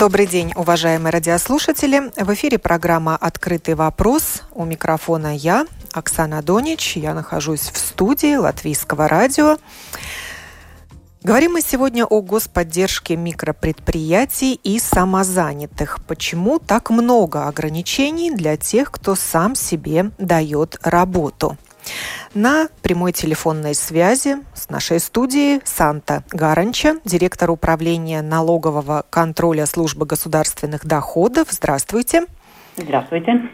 Добрый день, уважаемые радиослушатели. В эфире программа «Открытый вопрос». У микрофона я, Оксана Донич. Я нахожусь в студии Латвийского радио. Говорим мы сегодня о господдержке микропредприятий и самозанятых. Почему так много ограничений для тех, кто сам себе дает работу? На прямой телефонной связи с нашей студией Санта Гаранча, директор управления налогового контроля службы государственных доходов. Здравствуйте. Здравствуйте.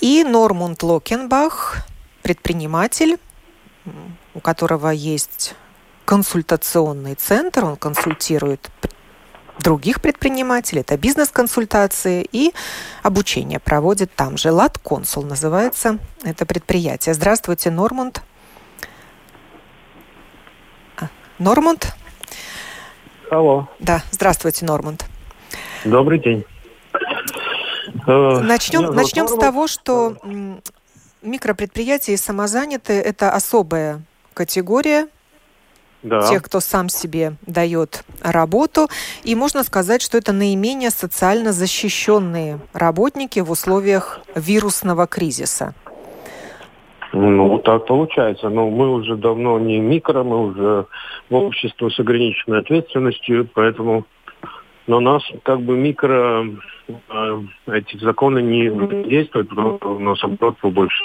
И Нормунд Локенбах, предприниматель, у которого есть консультационный центр, он консультирует других предпринимателей. Это бизнес-консультации и обучение проводит там же. Лат Консул называется это предприятие. Здравствуйте, Нормунд. А, Нормунд? Алло. Да, здравствуйте, Нормунд. Добрый день. Э, начнем, начнем с того, что микропредприятия и самозанятые – это особая категория да. тех, кто сам себе дает работу. И можно сказать, что это наименее социально защищенные работники в условиях вирусного кризиса. Ну, так получается. Но мы уже давно не микро, мы уже в общество с ограниченной ответственностью, поэтому на нас как бы микро э, эти законы не действуют, но у нас оборот побольше.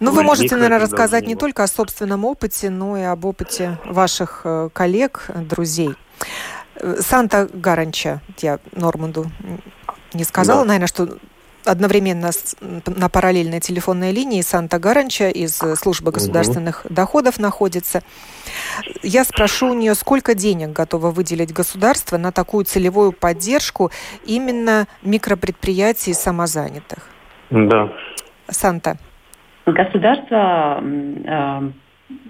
Ну, вы можете, наверное, рассказать не только о собственном опыте, но и об опыте ваших э, коллег, друзей. Э, Санта Гаранча, я Норманду не сказала, да. наверное, что одновременно с, на параллельной телефонной линии Санта Гаранча из э, службы государственных угу. доходов находится. Я спрошу у нее, сколько денег готово выделить государство на такую целевую поддержку именно микропредприятий самозанятых? Да. Санта. Государство э,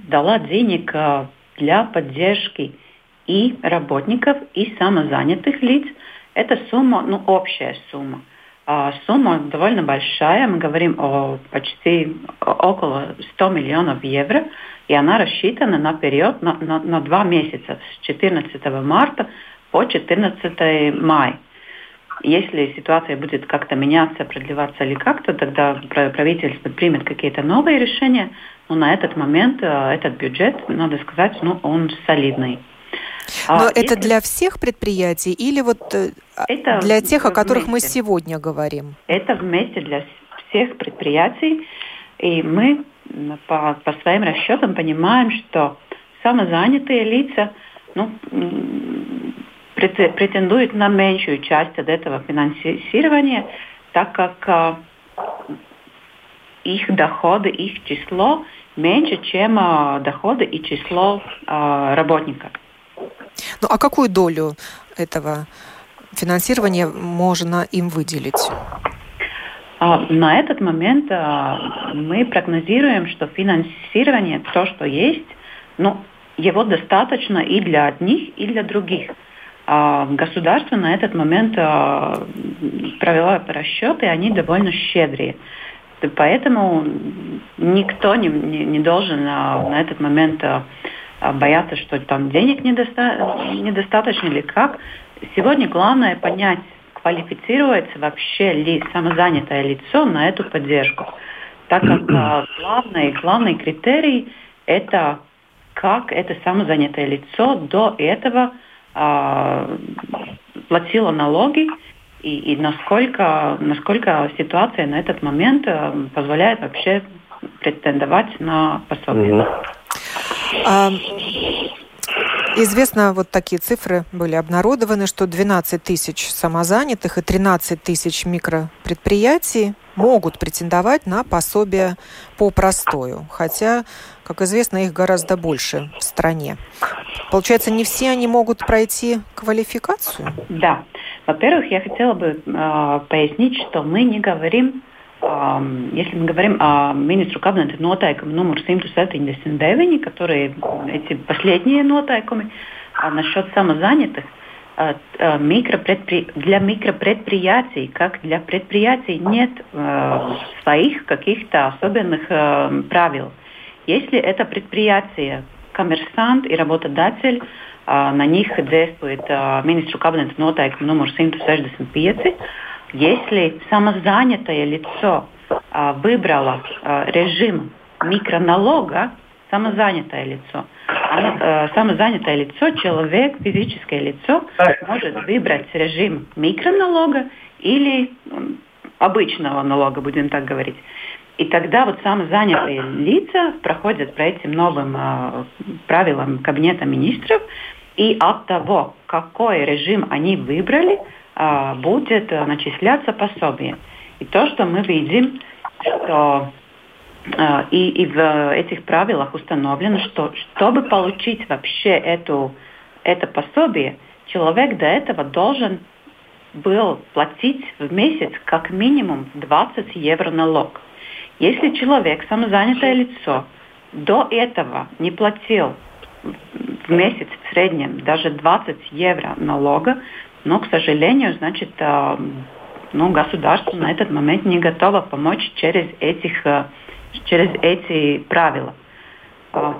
дало денег э, для поддержки и работников, и самозанятых лиц. Это сумма, ну, общая сумма. А сумма довольно большая, мы говорим о почти около 100 миллионов евро, и она рассчитана на период на, на, на два месяца, с 14 марта по 14 мая. Если ситуация будет как-то меняться, продлеваться или как-то, тогда правительство примет какие-то новые решения. Но на этот момент э, этот бюджет, надо сказать, ну, он солидный. А Но а это если... для всех предприятий или вот э, это для тех, о которых вместе. мы сегодня говорим? Это вместе для всех предприятий. И мы по, по своим расчетам понимаем, что самозанятые лица ну, претендуют на меньшую часть от этого финансирования, так как а, их доходы, их число меньше, чем а, доходы и число а, работников. Ну а какую долю этого финансирования можно им выделить? На этот момент мы прогнозируем, что финансирование, то, что есть, ну, его достаточно и для одних, и для других. А государство на этот момент а, провело расчеты, и они довольно щедрые. Поэтому никто не, не, не должен а, на этот момент бояться, что там денег недоста недостаточно или как. Сегодня главное понять, квалифицируется вообще ли самозанятое лицо на эту поддержку. Так как главный, главный критерий – это как это самозанятое лицо до этого – а, платила налоги и, и насколько, насколько ситуация на этот момент э, позволяет вообще претендовать на пособие. Mm-hmm. А, известно, вот такие цифры были обнародованы, что 12 тысяч самозанятых и 13 тысяч микропредприятий могут претендовать на пособие по простою, хотя, как известно, их гораздо больше в стране. Получается, не все они могут пройти квалификацию? Да. Во-первых, я хотела бы э, пояснить, что мы не говорим, э, если мы говорим о министру кабинета нотайкам номер 179, которые эти последние нотайками, а насчет самозанятых, микропредпри... для микропредприятий, как для предприятий, нет э, своих каких-то особенных э, правил. Если это предприятие, коммерсант и работодатель, на них действует министру кабинета noteikumi номер 165. Если самозанятое лицо выбрало режим микроналога, самозанятое лицо, оно, самозанятое лицо, человек, физическое лицо, может выбрать режим микроналога или обычного налога, будем так говорить. И тогда вот самозанятые лица проходят по этим новым э, правилам Кабинета министров, и от того, какой режим они выбрали, э, будет начисляться пособие. И то, что мы видим, что э, и, и в этих правилах установлено, что чтобы получить вообще эту, это пособие, человек до этого должен был платить в месяц как минимум 20 евро налог. Если человек, самозанятое лицо, до этого не платил в месяц в среднем даже 20 евро налога, но, к сожалению, значит, э, ну, государство на этот момент не готово помочь через, этих, э, через эти правила. Э,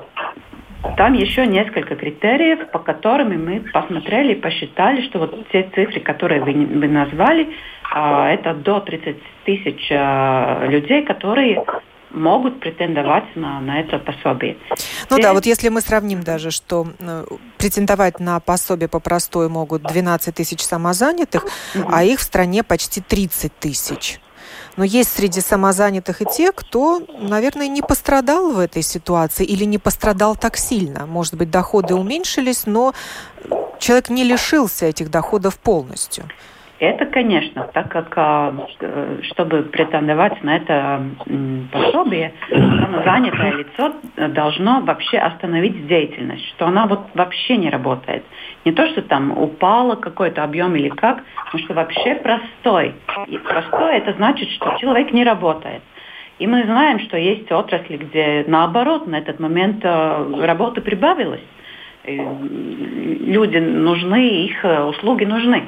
там еще несколько критериев, по которым мы посмотрели и посчитали, что вот те цифры, которые вы, вы назвали, а, это до 30 тысяч а, людей, которые могут претендовать на, на это пособие. Ну Здесь... да, вот если мы сравним даже, что э, претендовать на пособие по простой могут 12 тысяч самозанятых, угу. а их в стране почти 30 тысяч. Но есть среди самозанятых и те, кто, наверное, не пострадал в этой ситуации или не пострадал так сильно. Может быть, доходы уменьшились, но человек не лишился этих доходов полностью. Это, конечно, так как а, э, чтобы претендовать на это пособие, самозанятое лицо должно вообще остановить деятельность, что она вот вообще не работает. Не то, что там упало какой-то объем или как, но что вообще простой. И простой это значит, что человек не работает. И мы знаем, что есть отрасли, где наоборот на этот момент э, работы прибавилось. Люди нужны, их э, услуги нужны.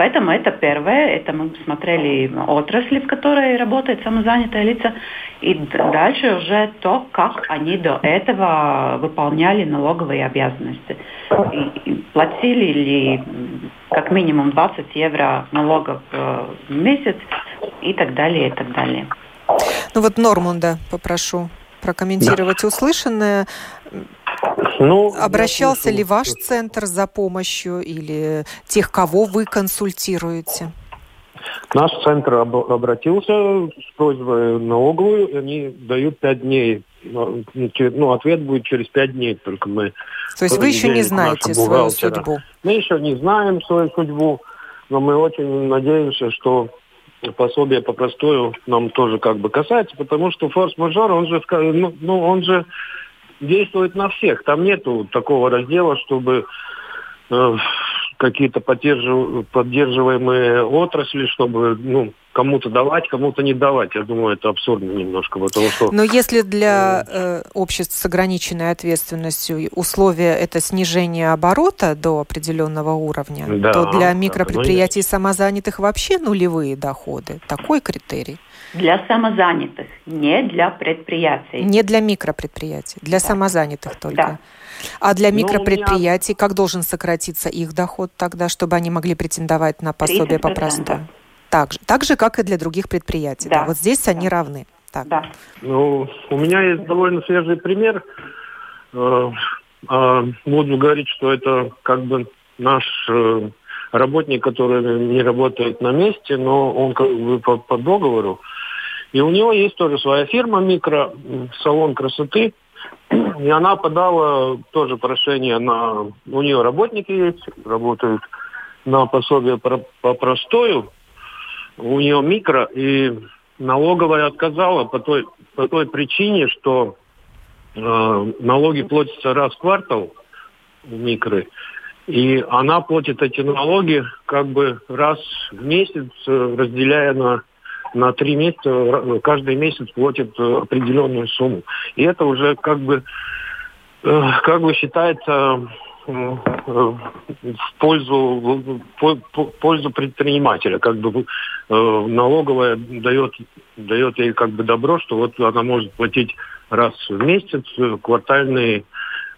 Поэтому это первое, это мы смотрели отрасли, в которой работает самозанятое лица, и дальше уже то, как они до этого выполняли налоговые обязанности. И, и платили ли как минимум 20 евро налогов э, в месяц и так далее, и так далее. Ну вот Нормунда попрошу прокомментировать да. услышанное. Ну, Обращался ли ваш центр за помощью или тех, кого вы консультируете? Наш центр об, обратился с просьбой налоговую, они дают пять дней. Ну, ну, ответ будет через пять дней, только мы... То есть вы еще не знаете свою судьбу? Мы еще не знаем свою судьбу, но мы очень надеемся, что пособие по простою нам тоже как бы касается, потому что форс-мажор, он же, ну, ну, он же действует на всех. Там нету такого раздела, чтобы э, какие-то поддерживаемые отрасли, чтобы ну, кому-то давать, кому-то не давать. Я думаю, это абсурдно немножко. Потому что... Но если для э, обществ с ограниченной ответственностью условия это снижение оборота до определенного уровня, да, то для микропредприятий да, самозанятых вообще нулевые доходы. Такой критерий. Для самозанятых, не для предприятий. Не для микропредприятий, для да. самозанятых только. Да. А для ну, микропредприятий, меня... как должен сократиться их доход тогда, чтобы они могли претендовать на пособие по простому? Так же, так же, как и для других предприятий. Да. Да. Вот здесь они да. равны. Так. Да. Ну, у меня есть довольно свежий пример. Э, а, буду говорить, что это как бы наш э, работник, который не работает на месте, но он как бы по, по договору. И у него есть тоже своя фирма, микро, салон красоты. И она подала тоже прошение на... У нее работники есть, работают на пособие по, по простою. У нее микро, и налоговая отказала по той, по той причине, что э, налоги платятся раз в квартал в микро. И она платит эти налоги как бы раз в месяц, э, разделяя на на три месяца, каждый месяц платит определенную сумму. И это уже как бы, как бы считается в пользу, в пользу предпринимателя. Как бы налоговая дает, дает ей как бы добро, что вот она может платить раз в месяц квартальные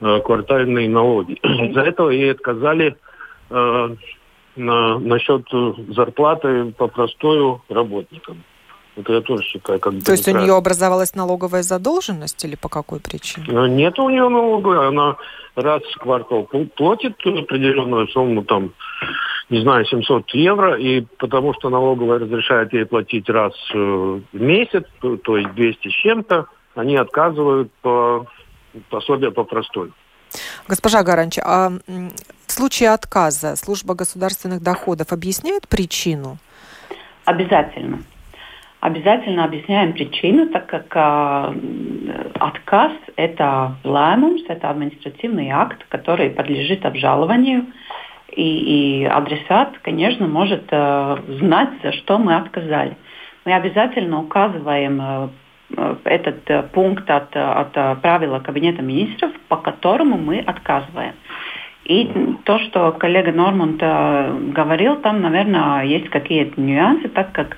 Э, квартальные налоги. Из-за этого ей отказали э, на, насчет зарплаты по простою работникам. Это я тоже считаю как То есть у нее образовалась налоговая задолженность или по какой причине? Э, нет у нее налоговой. Она раз в квартал платит определенную сумму, там, не знаю, 700 евро, и потому что налоговая разрешает ей платить раз в месяц, то, то есть 200 с чем-то, они отказывают по пособие по простой. Госпожа Гаранч, а в случае отказа служба государственных доходов объясняет причину? Обязательно. Обязательно объясняем причину, так как э, отказ – это лаймумс, это административный акт, который подлежит обжалованию, и, и адресат, конечно, может э, знать, за что мы отказали. Мы обязательно указываем э, этот э, пункт от, от правила Кабинета министров, по которому мы отказываем. И то, что коллега Нормунд говорил, там, наверное, есть какие-то нюансы, так как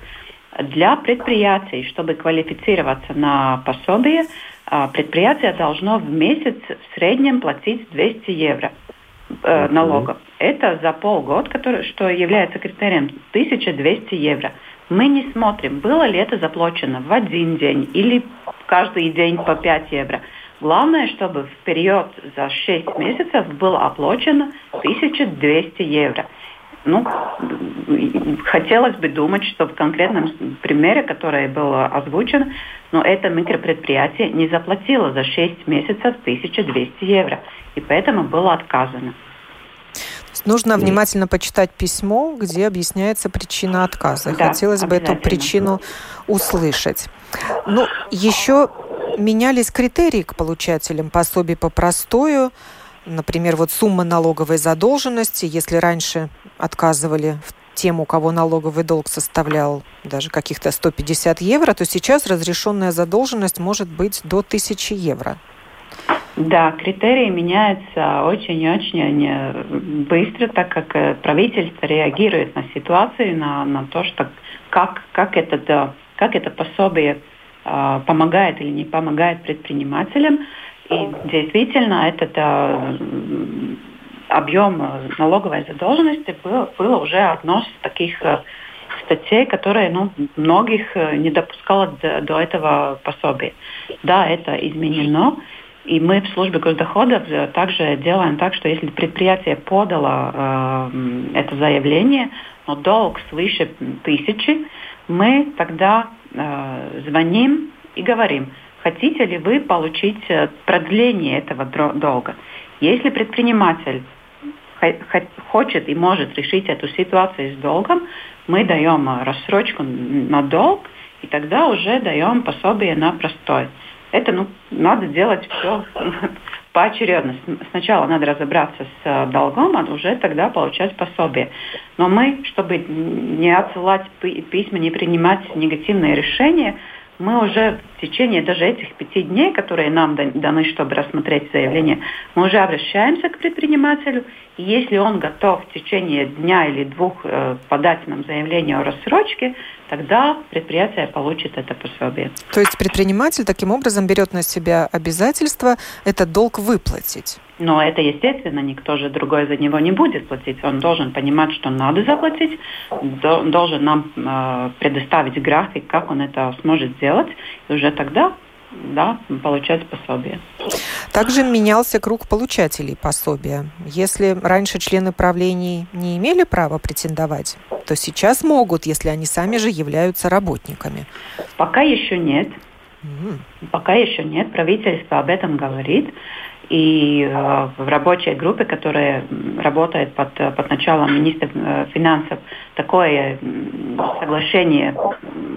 для предприятий, чтобы квалифицироваться на пособие, предприятие должно в месяц в среднем платить 200 евро налогов. Это за полгода, который, что является критерием 1200 евро мы не смотрим, было ли это заплачено в один день или каждый день по 5 евро. Главное, чтобы в период за 6 месяцев было оплачено 1200 евро. Ну, хотелось бы думать, что в конкретном примере, который был озвучен, но это микропредприятие не заплатило за 6 месяцев 1200 евро, и поэтому было отказано. Нужно внимательно почитать письмо, где объясняется причина отказа. Да, Хотелось бы эту причину услышать. Ну, еще менялись критерии к получателям пособий по простою. Например, вот сумма налоговой задолженности. Если раньше отказывали тем, у кого налоговый долг составлял даже каких-то 150 евро, то сейчас разрешенная задолженность может быть до 1000 евро. Да, критерии меняются очень-очень быстро, так как э, правительство реагирует на ситуацию, на, на то, что как, как, это, как это пособие помогает или не помогает предпринимателям. И действительно этот э, объем налоговой задолженности был, было уже одно из таких э, статей, которые ну, многих э, не допускало до, до этого пособия. Да, это изменено. И мы в службе госдоходов э, также делаем так, что если предприятие подало э, это заявление, но долг свыше тысячи, мы тогда э, звоним и говорим, хотите ли вы получить э, продление этого долга. Если предприниматель хочет и может решить эту ситуацию с долгом, мы даем рассрочку на долг, и тогда уже даем пособие на простой. Это ну, надо делать все поочередно. Сначала надо разобраться с э, долгом, а уже тогда получать пособие. Но мы, чтобы не отсылать письма, не принимать негативные решения, мы уже в течение даже этих пяти дней, которые нам даны, чтобы рассмотреть заявление, мы уже обращаемся к предпринимателю, и если он готов в течение дня или двух э, подать нам заявление о рассрочке, тогда предприятие получит это пособие. То есть предприниматель таким образом берет на себя обязательство этот долг выплатить? Но это, естественно, никто же другой за него не будет платить. Он должен понимать, что надо заплатить, должен нам э, предоставить график, как он это сможет сделать, и уже тогда да, получать пособие. Также менялся круг получателей пособия. Если раньше члены правлений не имели права претендовать, то сейчас могут, если они сами же являются работниками. Пока еще нет. Пока еще нет. Правительство об этом говорит. И э, в рабочей группе, которая работает под, под началом министра э, финансов, такое соглашение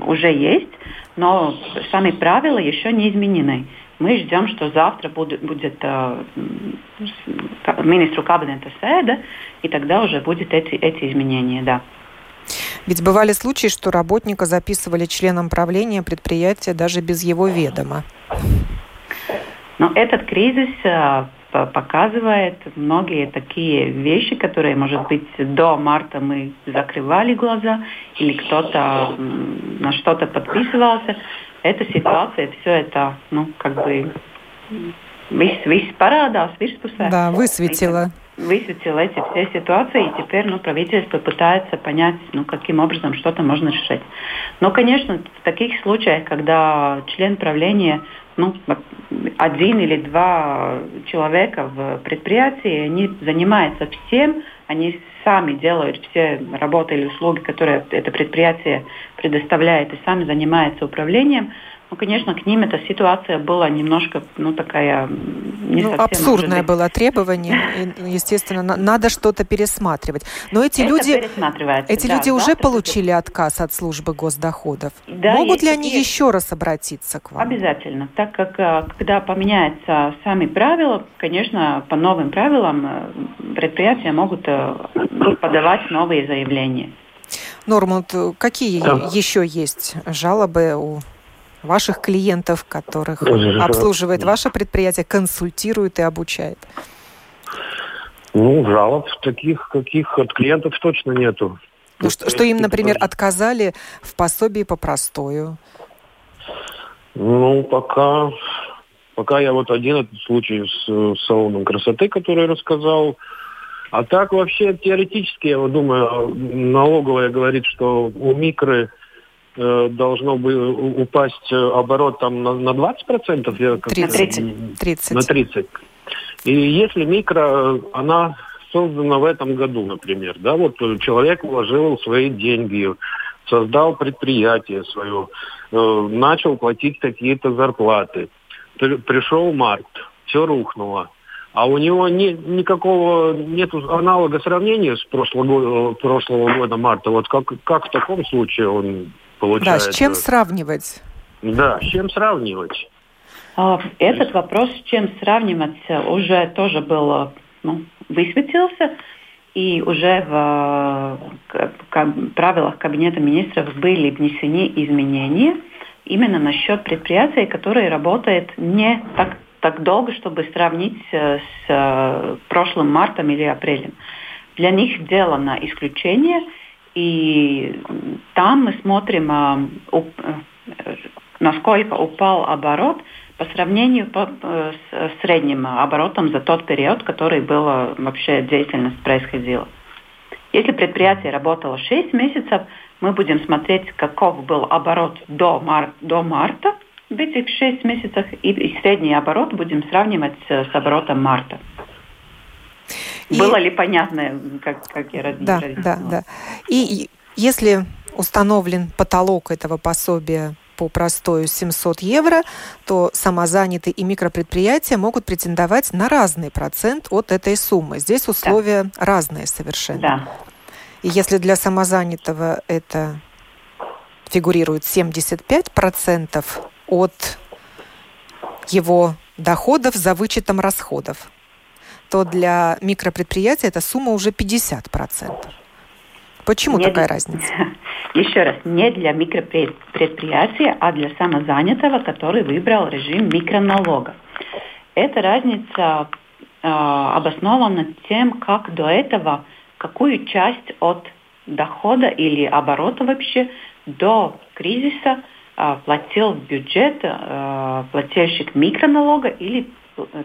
уже есть, но сами правила еще не изменены. Мы ждем, что завтра будет, будет э, министру кабинета СЭДа, и тогда уже будут эти, эти изменения, да. Ведь бывали случаи, что работника записывали членом правления предприятия даже без его ведома. Но этот кризис э, показывает многие такие вещи, которые, может быть, до марта мы закрывали глаза или кто-то на что-то подписывался. Эта ситуация, все это, ну, как бы, весь, весь парадас, вирspusē. Да, высветила. Высветила эти все ситуации, и теперь ну, правительство пытается понять, ну, каким образом что-то можно решить. Но, конечно, в таких случаях, когда член правления ну, один или два человека в предприятии, они занимаются всем, они сами делают все работы или услуги, которые это предприятие предоставляет, и сами занимаются управлением, ну, конечно, к ним эта ситуация была немножко, ну, такая не ну, совсем... Абсурдное было требование. И, естественно, на, надо что-то пересматривать. Но эти Это люди, эти да, люди уже получили будет. отказ от службы госдоходов. Да, Могут ли они есть. еще раз обратиться к вам? Обязательно. Так как, э, когда поменяются сами правила, конечно, по новым правилам э, предприятия могут э, подавать новые заявления. Нормунд, какие да. еще есть жалобы у ваших клиентов, которых обслуживает ваше предприятие, консультирует и обучает? Ну, жалоб таких, каких от клиентов точно нету. Ну, что, что им, например, отказали в пособии по простою? Ну, пока, пока я вот один этот случай с, с салоном красоты, который рассказал. А так вообще теоретически, я вот думаю, налоговая говорит, что у микро Э, должно бы упасть э, оборот там на, на 20%? Я 30. 30. На 30. И если микро, она создана в этом году, например, да, вот человек вложил свои деньги, создал предприятие свое, э, начал платить какие-то зарплаты. Пришел март, все рухнуло. А у него не, никакого нет аналога сравнения с прошлого, прошлого года марта. Вот как, как в таком случае он получается. Да, с чем сравнивать? Да, с чем сравнивать? А, этот вопрос, с чем сравнивать, уже тоже был ну, высветился. И уже в правилах Кабинета министров были внесены изменения именно насчет предприятий, которые работают не так, так долго, чтобы сравнить с прошлым мартом или апрелем. Для них сделано исключение – и там мы смотрим, а, э, насколько упал оборот по сравнению э, с средним оборотом за тот период, который была вообще деятельность происходила. Если предприятие работало 6 месяцев, мы будем смотреть, каков был оборот до, мар до марта в этих 6 месяцах, и, и средний оборот будем сравнивать с оборотом марта. И... Было ли понятно, как, как я Да, да, да. И если установлен потолок этого пособия по простою 700 евро, то самозанятые и микропредприятия могут претендовать на разный процент от этой суммы. Здесь условия да. разные совершенно. Да. И если для самозанятого это фигурирует 75% от его доходов за вычетом расходов, то для микропредприятия эта сумма уже 50%. Почему не такая для... разница? Еще раз, не для микропредприятия, а для самозанятого, который выбрал режим микроналога. Эта разница э, обоснована тем, как до этого, какую часть от дохода или оборота вообще до кризиса э, платил в бюджет э, плательщик микроналога или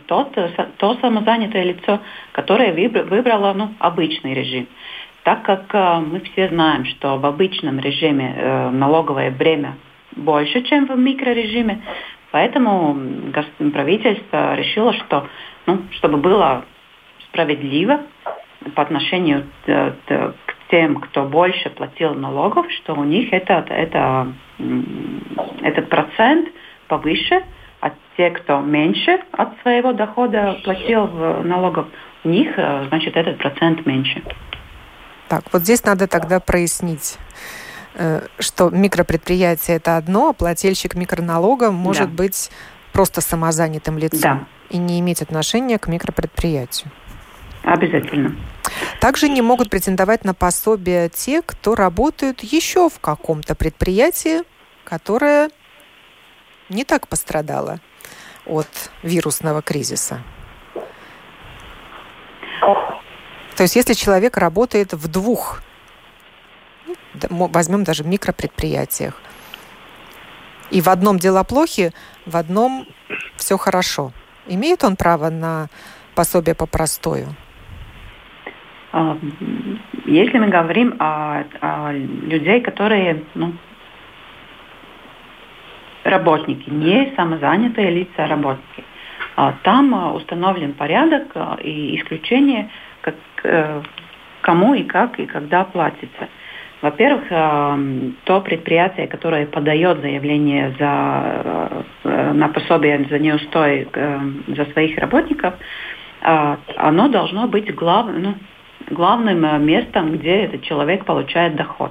тот, то самозанятое лицо, которое выбрало ну, обычный режим. Так как э, мы все знаем, что в обычном режиме э, налоговое бремя больше, чем в микрорежиме, поэтому правительство решило, что ну, чтобы было справедливо по отношению к тем, кто больше платил налогов, что у них этот, это, этот процент повыше, те, кто меньше от своего дохода платил налогов, у них, э, значит, этот процент меньше. Так, вот здесь надо тогда прояснить э, что микропредприятие это одно, а плательщик микроналога может да. быть просто самозанятым лицом да. и не иметь отношения к микропредприятию. Обязательно. Также не могут претендовать на пособие те, кто работают еще в каком-то предприятии, которое не так пострадало от вирусного кризиса. То есть если человек работает в двух, возьмем даже микропредприятиях, и в одном дела плохи, в одном все хорошо, имеет он право на пособие по простою? А, если мы говорим о, о людей, которые ну, работники, не самозанятые лица, а работники, а, там а, установлен порядок и исключение, как, э, кому и как и когда платится. Во-первых, то предприятие, которое подает заявление за, э, на пособие за неустой э, за своих работников, оно должно быть глав, ну, главным местом, где этот человек получает доход.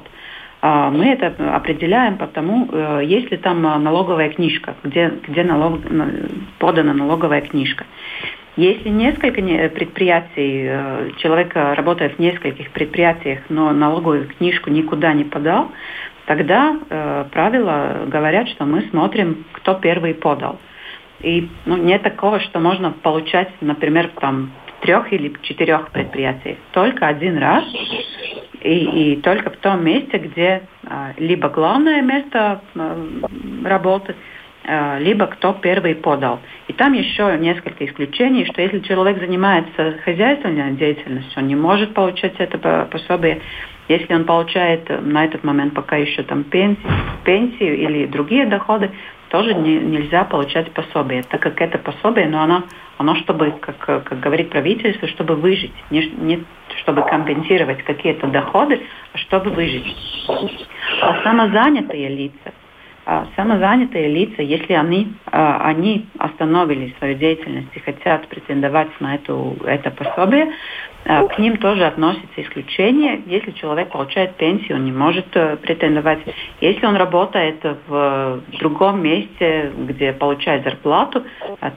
А, мы это определяем потому, э, есть ли там э, налоговая книжка, где, где налог, подана налоговая книжка. Если несколько предприятий, человек работает в нескольких предприятиях, но налоговую книжку никуда не подал, тогда э, правила говорят, что мы смотрим, кто первый подал. И ну, нет такого, что можно получать, например, там трех или четырех предприятиях. Только один раз и, и только в том месте, где а, либо главное место а, работы, а, либо кто первый подал. И там еще несколько исключений, что если человек занимается хозяйственной деятельностью, он не может получать это пособие. Если он получает на этот момент пока еще там пенсию, пенсию или другие доходы, тоже не, нельзя получать пособие, так как это пособие, но оно, оно чтобы, как, как говорит правительство, чтобы выжить, не, не чтобы компенсировать какие-то доходы, чтобы выжить. А самозанятые лица, а самозанятые лица, если они, а, они остановили свою деятельность и хотят претендовать на эту, это пособие, а, к ним тоже относится исключение. Если человек получает пенсию, он не может э, претендовать. Если он работает в другом месте, где получает зарплату,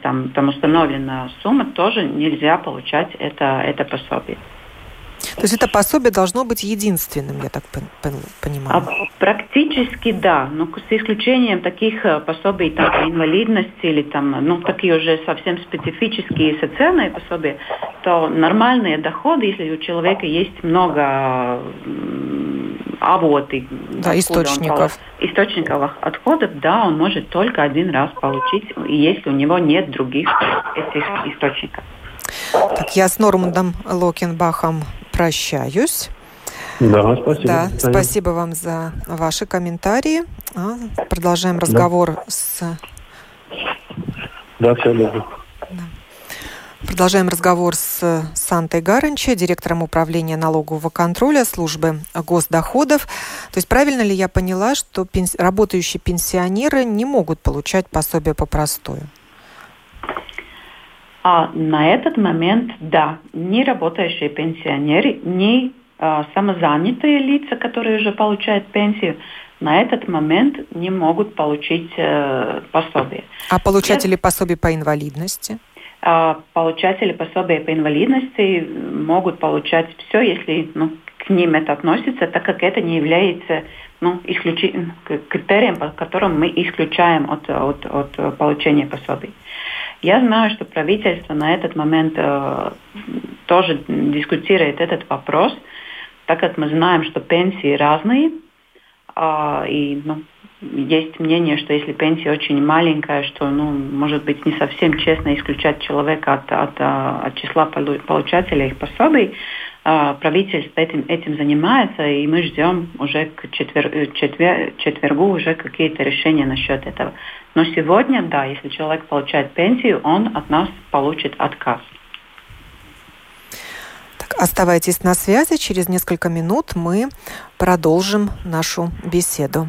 там, там установлена сумма, тоже нельзя получать это, это пособие. То есть это пособие должно быть единственным, я так понимаю? А, практически да, но с исключением таких э, пособий там, инвалидности или там, ну, такие уже совсем специфические социальные пособия, то нормальные доходы, если у человека есть много авоты, да, источников. источников отходов, да, он может только один раз получить, если у него нет других этих источников. Так, я с Нормандом Локенбахом прощаюсь. Да, спасибо. Да, спасибо вам за ваши комментарии. А, продолжаем разговор да. с... Да, все добро. Да. Продолжаем разговор с Сантой Гаранче, директором управления налогового контроля службы госдоходов. То есть правильно ли я поняла, что пенс... работающие пенсионеры не могут получать пособие по простою? А на этот момент, да, не работающие пенсионеры, не а, самозанятые лица, которые уже получают пенсию, на этот момент не могут получить э, пособие. А получатели Я... пособий по инвалидности? А, получатели пособия по инвалидности могут получать все, если ну, к ним это относится, так как это не является ну, исключи... критерием, по которым мы исключаем от, от, от получения пособий. Я знаю, что правительство на этот момент э, тоже дискутирует этот вопрос, так как мы знаем, что пенсии разные, э, и ну, есть мнение, что если пенсия очень маленькая, что, ну, может быть, не совсем честно исключать человека от, от, от числа получателей их пособий. А, правительство этим, этим занимается, и мы ждем уже к четвер, четвер, четвергу уже какие-то решения насчет этого. Но сегодня, да, если человек получает пенсию, он от нас получит отказ. Так, оставайтесь на связи. Через несколько минут мы продолжим нашу беседу.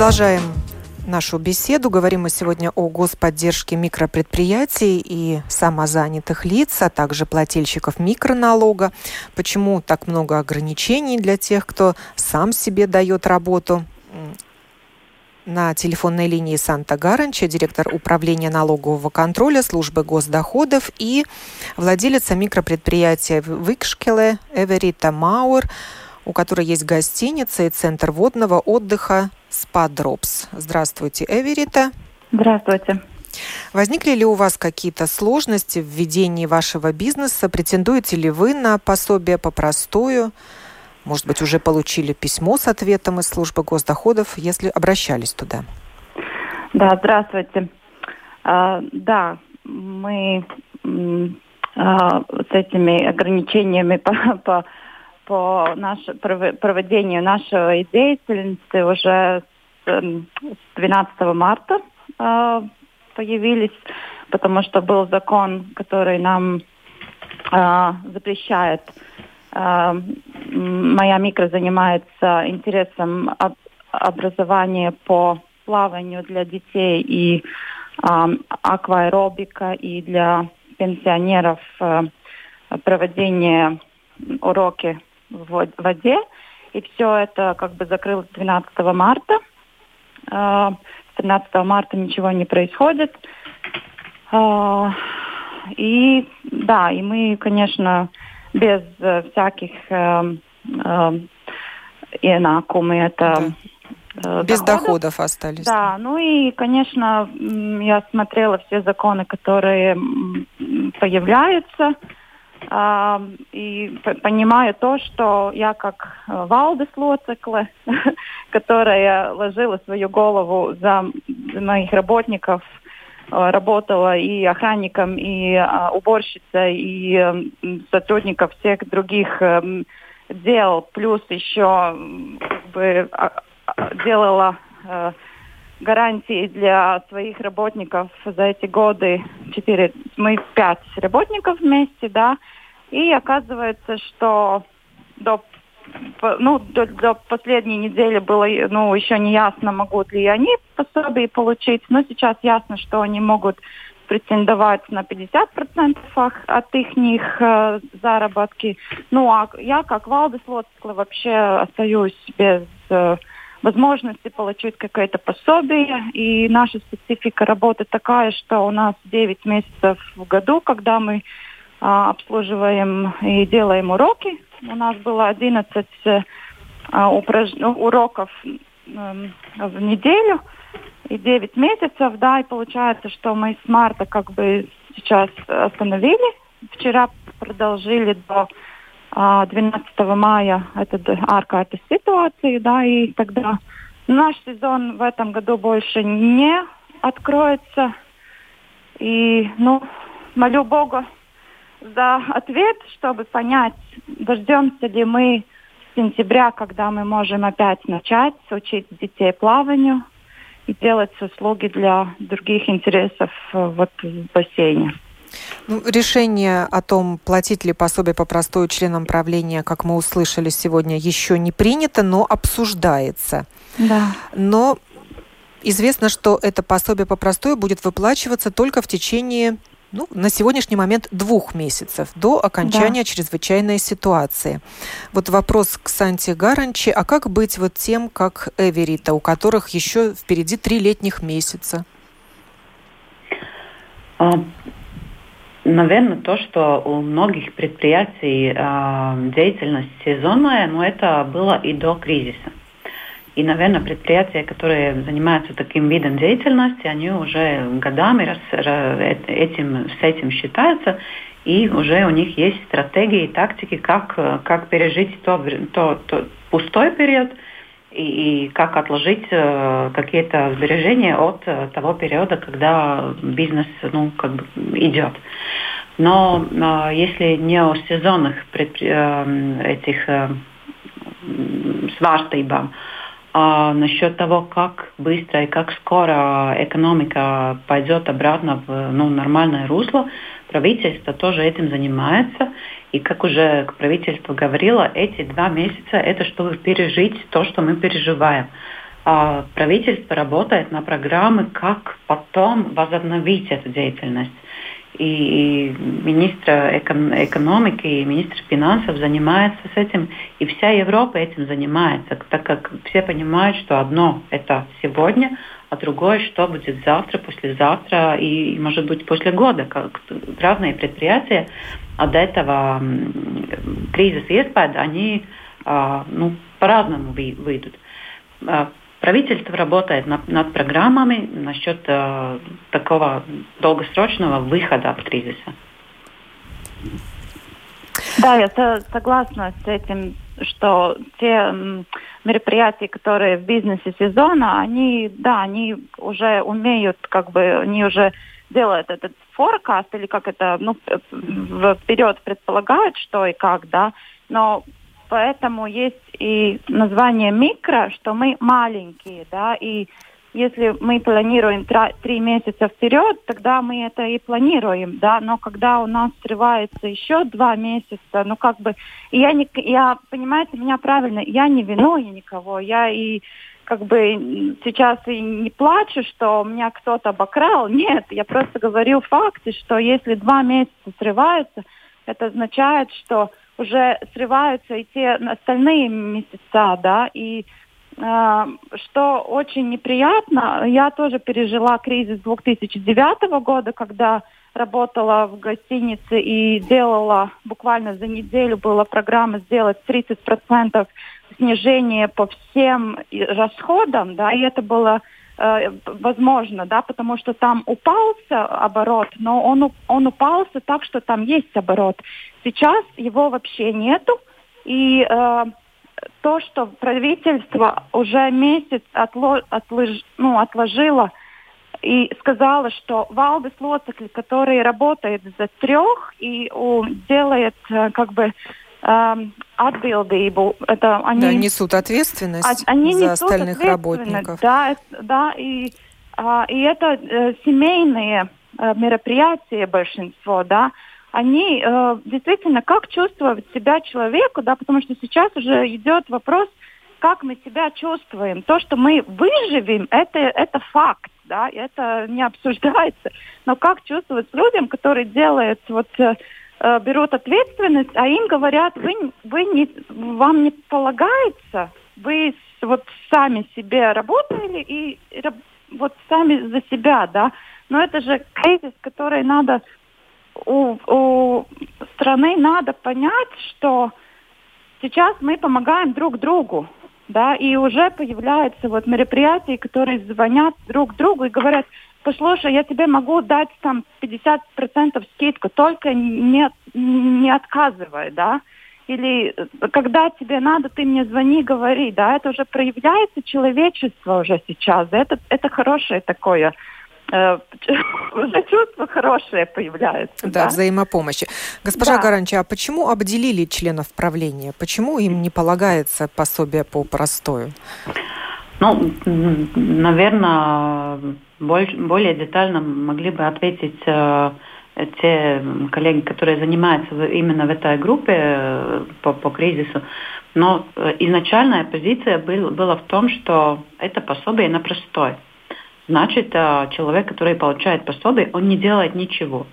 Продолжаем нашу беседу. Говорим мы сегодня о господдержке микропредприятий и самозанятых лиц, а также плательщиков микроналога. Почему так много ограничений для тех, кто сам себе дает работу? На телефонной линии Санта Гаранча, директор управления налогового контроля службы госдоходов и владелица микропредприятия Викшкеле Эверита Мауэр, у которой есть гостиница и центр водного отдыха Спадропс. Здравствуйте, Эверита. Здравствуйте. Возникли ли у вас какие-то сложности в ведении вашего бизнеса? Претендуете ли вы на пособие по простую? Может быть, уже получили письмо с ответом из службы госдоходов, если обращались туда? Да, здравствуйте. А, да, мы а, с этими ограничениями по, по по наш, проведению нашей деятельности уже с 12 эм, марта э, появились, потому что был закон, который нам э, запрещает. Э, моя микро занимается интересом об, образования по плаванию для детей и э, акваэробика и для пенсионеров э, проведение уроки в воде. И все это как бы закрылось 12 марта. 13 а, марта ничего не происходит. А, и да, и мы, конечно, без э, всяких э, э, инакумы это. Без доходов. доходов остались. Да, ну и, конечно, я смотрела все законы, которые появляются и понимаю то, что я как э, Валдес Лоцекле, которая ложила свою голову за моих работников, э, работала и охранником, и а, уборщицей, и сотрудников всех других эм, дел, плюс еще как бы а, а, делала э, гарантии для своих работников за эти годы. Четыре, мы пять работников вместе, да. И оказывается, что до ну, до, до последней недели было ну, еще не ясно, могут ли они пособие получить, но сейчас ясно, что они могут претендовать на 50% от их э, заработки. Ну, а я, как Валдес Лоцкла, вообще остаюсь без э, возможности получить какое-то пособие. И наша специфика работы такая, что у нас 9 месяцев в году, когда мы а, обслуживаем и делаем уроки. У нас было 11 а, упраж... Ну, уроков в неделю и 9 месяцев, да, и получается, что мы с марта как бы сейчас остановили. Вчера продолжили до 12 а, мая этот аркарта ситуации, да, и тогда наш сезон в этом году больше не откроется. И, ну, молю Бога, за ответ, чтобы понять, дождемся ли мы сентября, когда мы можем опять начать учить детей плаванию и делать услуги для других интересов э, вот, в бассейне. Ну, решение о том, платить ли пособие по простой членам правления, как мы услышали сегодня, еще не принято, но обсуждается. Да. Но известно, что это пособие по простой будет выплачиваться только в течение ну, на сегодняшний момент двух месяцев до окончания да. чрезвычайной ситуации. Вот вопрос к Санте Гаранчи, а как быть вот тем, как Эверита, у которых еще впереди три летних месяца? Наверное, то, что у многих предприятий а, деятельность сезонная, но это было и до кризиса. И, наверное, предприятия, которые занимаются таким видом деятельности, они уже годами раз, э, этим, с этим считаются, и уже у них есть стратегии и тактики, как, как пережить то, то, то пустой период и, и как отложить э, какие-то сбережения от э, того периода, когда бизнес ну, как бы идет. Но э, если не о сезонных предпри... э, этих э, сварстībām, а насчет того, как быстро и как скоро экономика пойдет обратно в ну, нормальное русло, правительство тоже этим занимается. И как уже правительство говорило, эти два месяца это чтобы пережить то, что мы переживаем. а правительство работает на программы, как потом возобновить эту деятельность. И министр экономики и министр финансов занимается с этим, и вся Европа этим занимается, так как все понимают, что одно это сегодня, а другое, что будет завтра, послезавтра и, может быть, после года. Как разные предприятия от этого кризиса iespēja, они а, ну, по-разному выйдут. А, правительство работает над, над программами насчет э, такого долгосрочного выхода от кризиса. Да, я согласна с этим, что те мероприятия, которые в бизнесе сезона, они, да, они уже умеют, как бы, они уже делают этот форкаст или как это, ну, вперед предполагают, что и как, да, но поэтому есть и название микро, что мы маленькие, да, и если мы планируем три месяца вперед, тогда мы это и планируем, да, но когда у нас срывается еще два месяца, ну как бы, я, не, я, понимаете, меня правильно, я не виную никого, я и как бы сейчас и не плачу, что меня кто-то обокрал, нет, я просто говорю факты, что если два месяца срываются, это означает, что уже срываются и те остальные месяца, да, и Э, что очень неприятно, я тоже пережила кризис 2009 года, когда работала в гостинице и делала буквально за неделю была программа сделать 30% снижение по всем расходам, да, и это было э, возможно, да, потому что там упался оборот, но он, он упался так, что там есть оборот. Сейчас его вообще нету, и э, то, что правительство уже месяц отло, отлож, ну, отложило и сказала, что Валдес Лоцекли, который работает за трех и у, делает э, как бы эм, отбилдību. Это они да, несут ответственность а, они за несут остальных работников. Да, да и, а, и это э, семейные э, мероприятия большинство, да они э, действительно, как чувствовать себя человеку, да, потому что сейчас уже идет вопрос, как мы себя чувствуем. То, что мы выживем, это, это факт, да, это не обсуждается. Но как чувствовать людям, которые делают, вот, э, э берут ответственность, а им говорят, вы, вы не, вам не полагается, вы вот сами себе работали и вот сами за себя, да. Но это же кризис, который надо у, у страны надо понять, что сейчас мы помогаем друг другу, да, и уже появляются вот мероприятия, которые звонят друг другу и говорят, послушай, я тебе могу дать там 50% скидку, только не, не отказывай, да, или когда тебе надо, ты мне звони, говори, да, это уже проявляется человечество уже сейчас, это, это хорошее такое Э, уже чувство хорошее появляется. Да, да? взаимопомощи. Госпожа да. Гаранча, а почему обделили членов правления? Почему им не полагается пособие по простою? Ну, наверное, более детально могли бы ответить э, те коллеги, которые занимаются именно в этой группе э, по, по кризису. Но изначальная позиция был, была в том, что это пособие на простой значит, а, человек, который получает пособие, он не делает ничего.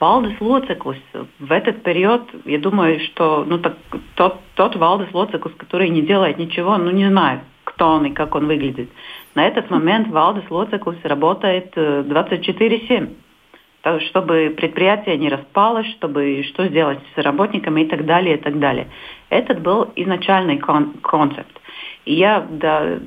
Валдес Лоцеклус в этот период, я думаю, что ну, так, тот, тот Валдес Лоцеклус, который не делает ничего, ну не знаю, кто он и как он выглядит. На этот момент Валдес Лоцеклус работает 24-7 э, чтобы предприятие не распалось, чтобы что сделать с работниками и так далее, и так далее. Этот был изначальный кон- концепт. Я да,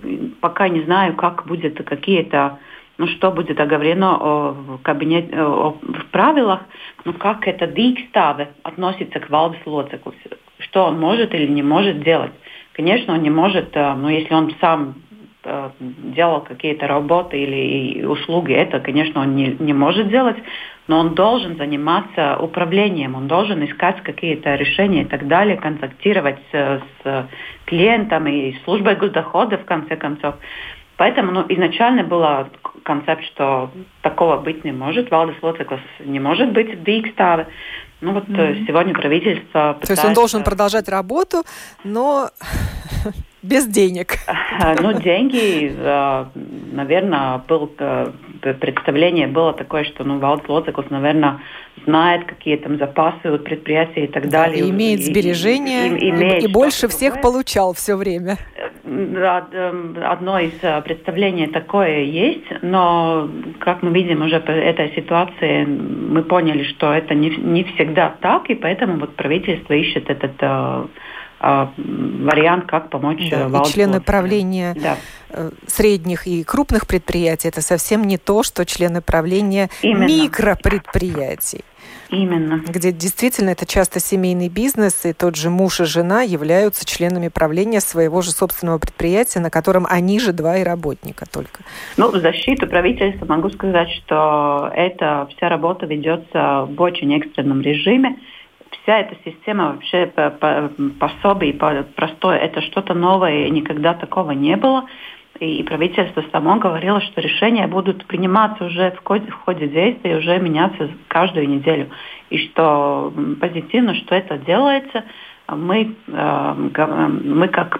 пока не знаю, как будет какие-то ну, что будет оговорено о, в, кабинете, о, в правилах, ну, как это дикставе относится к валдес лоцеклус, что он может или не может делать. Конечно, он не может, э, ну, если он сам э, делал какие-то работы или услуги, это, конечно, он не, не может делать, но он должен заниматься управлением, он должен искать какие-то решения и так далее, контактировать с, с клиентами и службой госдохода, в конце концов. Поэтому ну, изначально был концепт, что такого быть не может, Валдис Лоцеклас не может быть в Дикставе. Ну вот mm-hmm. сегодня правительство пытается... То есть он должен продолжать работу, но без денег. Ну, деньги, наверное, был представление было такое, что ну, Валдс Лоцикус, наверное, знает, какие там запасы у предприятия и так далее. И имеет сбережения, и, и, имеет и больше всех получал все время. Одно из представлений такое есть, но, как мы видим уже по этой ситуации, мы поняли, что это не, не всегда так, и поэтому вот правительство ищет этот вариант, как помочь да, и члены правления да. Э, средних и крупных предприятий это совсем не то, что члены правления Именно. микропредприятий. Именно. Где действительно это часто семейный бизнес, и тот же муж и жена являются членами правления своего же собственного предприятия, на котором они же два и работника только. Ну, в защиту правительства могу сказать, что эта вся работа ведется в очень экстренном режиме вся эта система вообще по, по, пособий, по простой, это что-то новое, никогда такого не было. И правительство само говорило, что решения будут приниматься уже в ходе, в ходе действия, уже меняться каждую неделю. И что позитивно, что это делается. Мы, э, мы как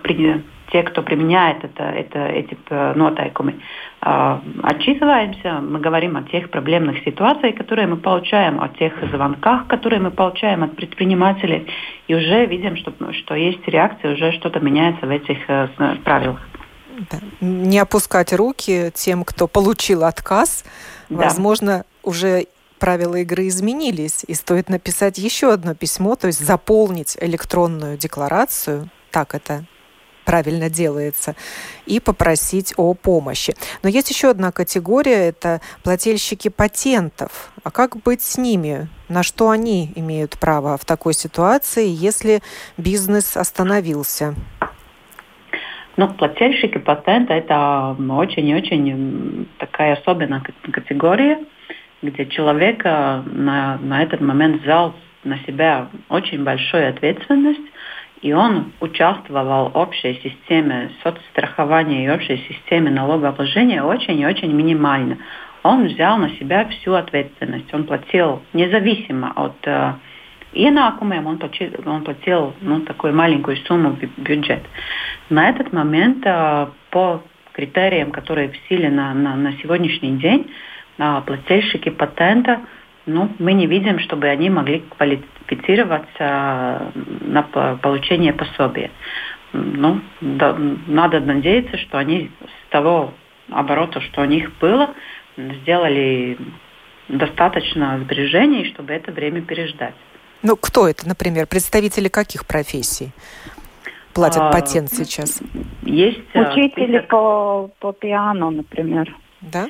те, кто применяет это, это, эти нотайкумы, а, отчитываемся, мы говорим о тех проблемных ситуациях, которые мы получаем, о тех звонках, которые мы получаем от предпринимателей, и уже видим, что, что есть реакция, уже что-то меняется в этих э, правилах. Не опускать руки тем, кто получил отказ. Да. Возможно, уже правила игры изменились, и стоит написать еще одно письмо, то есть заполнить электронную декларацию, так это правильно делается, и попросить о помощи. Но есть еще одна категория, это плательщики патентов. А как быть с ними? На что они имеют право в такой ситуации, если бизнес остановился? Ну, плательщики патента – это очень очень такая особенная категория, где человек на, на этот момент взял на себя очень большую ответственность и он участвовал в общей системе соцстрахования и общей системе налогообложения очень и очень минимально. Он взял на себя всю ответственность. Он платил независимо от э, ienākumiem, платил, он платил ну, такую маленькую сумму в бюджет. На этот момент э, по критериям, которые в силе на, на, на сегодняшний день, плательщики патента – ну, мы не видим, чтобы они могли квалифицироваться на получение пособия. Ну, да, надо надеяться, что они с того оборота, что у них было, сделали достаточно сбережений, чтобы это время переждать. Ну, кто это, например, представители каких профессий платят а, патент сейчас? Есть э, учители список... по, по пиано, например. Да?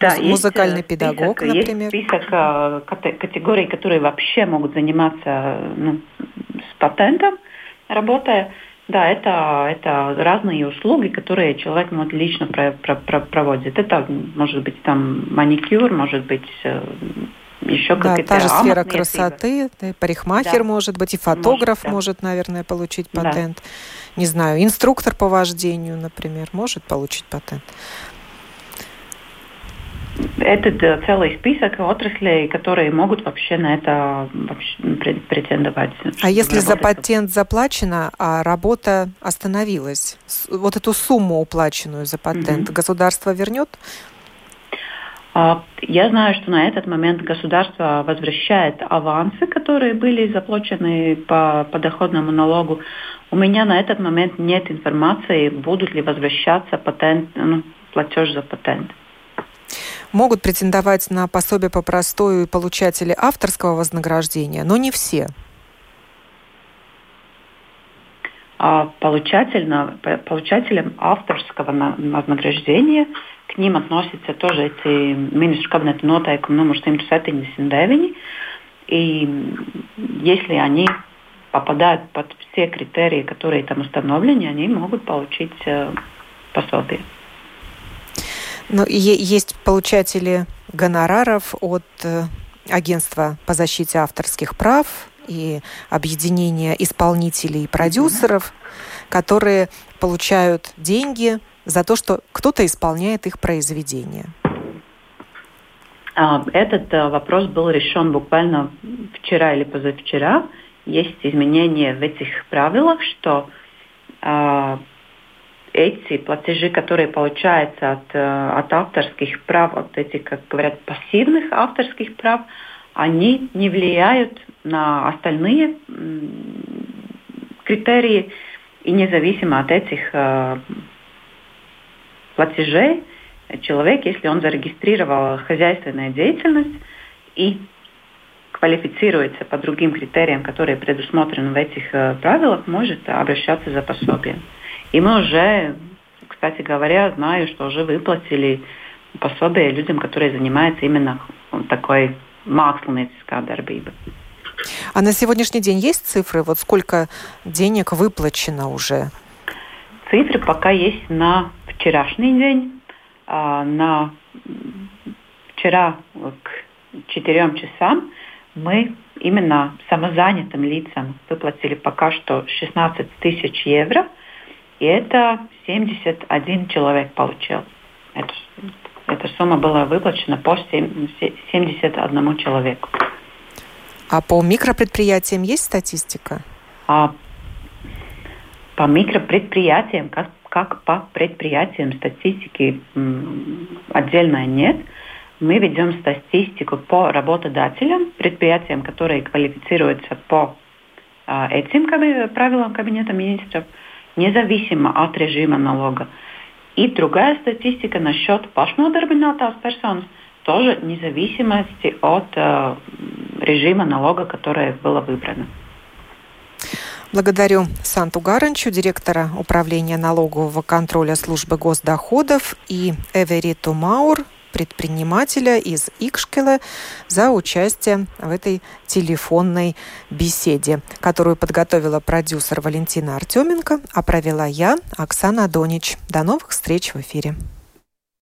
Да, музыкальный есть педагог, список, например. Есть список э, категорий, которые вообще могут заниматься ну, с патентом, работая. Да, это, это разные услуги, которые человек может лично про, про, про, проводит. Это может быть там маникюр, может быть э, еще да, какая-то та же сфера красоты, да, парикмахер да. может быть, и фотограф может, да. может, наверное, получить патент. Да. Не знаю, инструктор по вождению, например, может получить патент. Это целый список отраслей, которые могут вообще на это вообще претендовать. А если за патент заплачено, а работа остановилась, вот эту сумму уплаченную за патент, mm-hmm. государство вернет? А, я знаю, что на этот момент государство возвращает авансы, которые были заплачены по подоходному налогу. У меня на этот момент нет информации, будут ли возвращаться патент, ну, платеж за патент могут претендовать на пособие по простою получатели авторского вознаграждения, но не все. А получатель, получателям авторского вознаграждения к ним относятся тоже эти министru кабинета noteikumi номер 179. И если они попадают под все критерии, которые там установлены, они могут получить э, пособие. Ну, есть получатели гонораров от э, агентства по защите авторских прав и объединения исполнителей и продюсеров, которые получают деньги за то, что кто-то исполняет их произведения. А, этот э, вопрос был решен буквально вчера или позавчера. Есть изменения в этих правилах, что а, эти платежи, которые получаются от, э, от авторских прав, от этих, как говорят, пассивных авторских прав, они не влияют на остальные критерии, и независимо от этих э, платежей, человек, если он зарегистрировал хозяйственную деятельность и квалифицируется по другим критериям, которые предусмотрены в этих э, правилах, может обращаться за пособием. И мы уже, кстати говоря, знаю, что уже выплатили пособие людям, которые занимаются именно такой mākslinieckā darbība. А на сегодняшний день есть цифры? Вот сколько денег выплачено уже? Цифры пока есть на вчерашний день. А на вчера к четырем часам мы именно самозанятым лицам выплатили пока что 16 тысяч евро, и это 71 человек получил. Это, эта сумма была выплачена по 71 человеку. А по микропредприятиям есть статистика? А по микропредприятиям, как, как по предприятиям статистики отдельно нет. Мы ведем статистику по работодателям, предприятиям, которые квалифицируются по а, этим правилам Кабинета министров, независимо от режима налога. И другая статистика насчет pašnodarbinātās personas, тоже независимости от э, режима налога, которое было выбрано. Благодарю Санту Гаранчу, директора управления налогового контроля службы госдоходов, и Эвериту Маур, предпринимателя из Икшкела за участие в этой телефонной беседе, которую подготовила продюсер Валентина Артеменко, а провела я, Оксана Донич. До новых встреч в эфире.